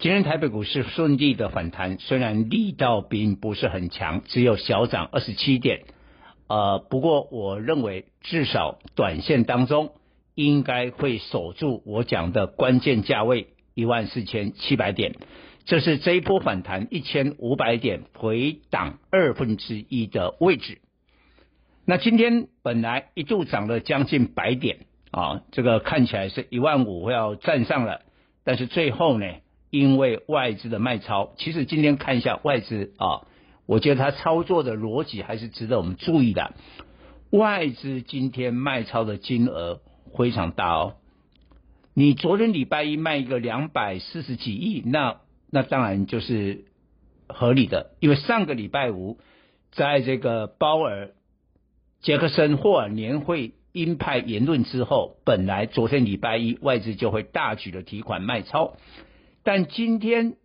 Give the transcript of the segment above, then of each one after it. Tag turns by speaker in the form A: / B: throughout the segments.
A: 今天台北股市顺利的反弹，虽然力道并不是很强，只有小涨二十七点，呃，不过我认为至少短线当中应该会守住我讲的关键价位一万四千七百点，这是这一波反弹一千五百点回档二分之一的位置。那今天本来一度涨了将近百点啊，这个看起来是一万五要站上了，但是最后呢，因为外资的卖超，其实今天看一下外资啊，我觉得它操作的逻辑还是值得我们注意的。外资今天卖超的金额非常大哦，你昨天礼拜一卖一个两百四十几亿，那那当然就是合理的，因为上个礼拜五在这个鲍尔。杰克森霍尔年会鹰派言论之后，本来昨天礼拜一外资就会大举的提款卖超，但今天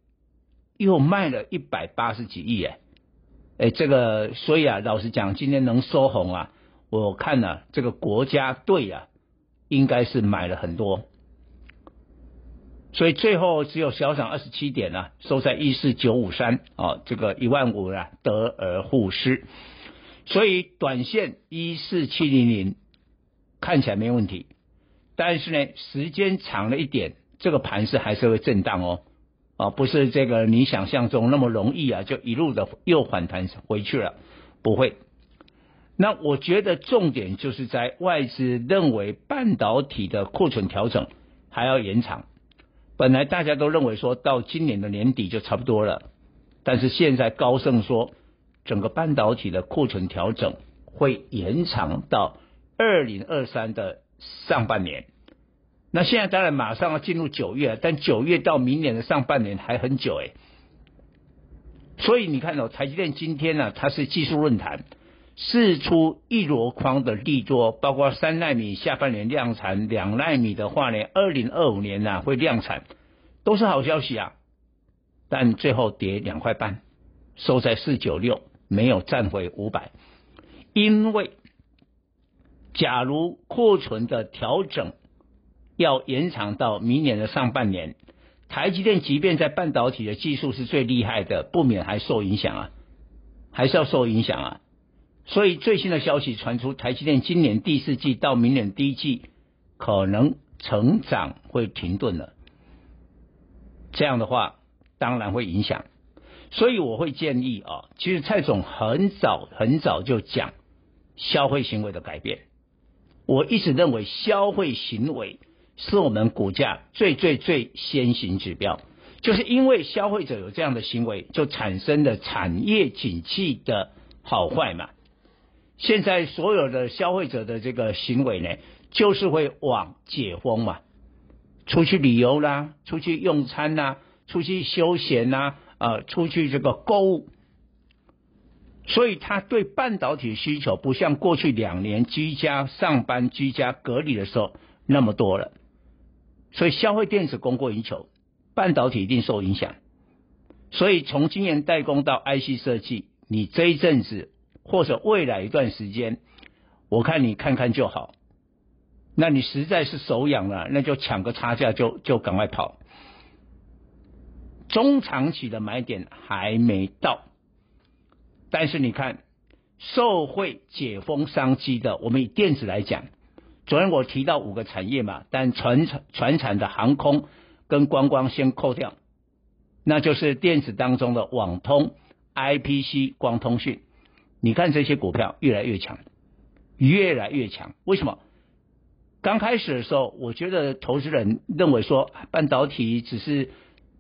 A: 又卖了一百八十几亿哎，哎这个所以啊，老实讲，今天能收红啊，我看呢、这个国家队啊，应该是买了很多，所以最后只有小涨二十七点啊，收在一四九五三啊，这个一万五啊得而复失。所以短线一四七零零看起来没问题，但是呢，时间长了一点，这个盘势还是会震荡哦，啊，不是这个你想象中那么容易啊，就一路的又反弹回去了，不会。那我觉得重点就是在外资认为半导体的库存调整还要延长，本来大家都认为说到今年的年底就差不多了，但是现在高盛说。整个半导体的库存调整会延长到二零二三的上半年。那现在当然马上要进入九月，但九月到明年的上半年还很久哎。所以你看到、哦、台积电今天呢、它是技术论坛，释出一箩筐的利多，包括三奈米下半年量产，两奈米的话呢，二零二五年呢、啊、会量产，都是好消息啊。但最后跌两块半，收在四九六。没有站回五百，因为假如库存的调整要延长到明年的上半年，台积电即便在半导体的技术是最厉害的，不免还受影响啊，还是要受影响啊。所以最新的消息传出，台积电今年第四季到明年第一季可能成长会停顿了，这样的话当然会影响。所以我会建议啊，其实蔡总很早很早就讲消费行为的改变。我一直认为消费行为是我们股价最最最先行指标，就是因为消费者有这样的行为，就产生了产业景气的好坏嘛。现在所有的消费者的这个行为呢，就是会往解封嘛，出去旅游啦，出去用餐啦，出去休闲啦。呃，出去这个购物，所以他对半导体需求不像过去两年居家上班、居家隔离的时候那么多了，所以消费电子供过于求，半导体一定受影响。所以从今年代工到 IC 设计，你这一阵子或者未来一段时间，我看你看看就好。那你实在是手痒了，那就抢个差价就就赶快跑。中长期的买点还没到，但是你看，受惠解封商机的，我们以电子来讲，昨天我提到五个产业嘛，但传产传产的航空跟观光先扣掉，那就是电子当中的网通、IPC、光通讯，你看这些股票越来越强，越来越强。为什么？刚开始的时候，我觉得投资人认为说半导体只是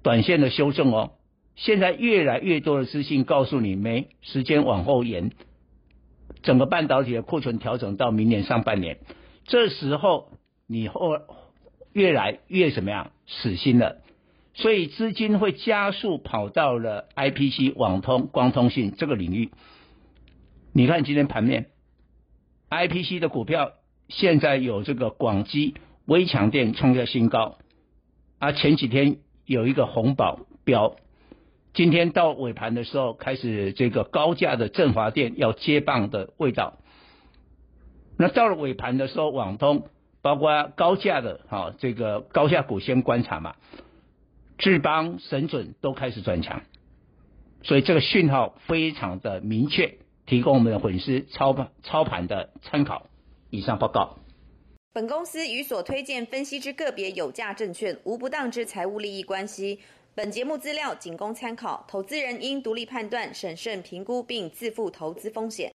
A: 短线的修正哦。现在越来越多的资讯告诉你，没时间往后延，整个半导体的库存调整到明年上半年，这时候你后越来越怎么样死心了，所以资金会加速跑到了 IPC、网通、光通信这个领域。你看今天盘面，IPC 的股票现在有这个广基、微强电创下新高，啊，前几天有一个红宝标。今天到尾盘的时候，开始这个高价的振华电要接棒的味道。那到了尾盘的时候，网通包括高价的，哈，这个高价股先观察嘛。智邦、神准都开始转强，所以这个讯号非常的明确，提供我们的粉丝操盘操盘的参考。以上报告。
B: 本公司与所推荐分析之个别有价证券无不当之财务利益关系。本节目资料仅供参考，投资人应独立判断、审慎评估并自负投资风险。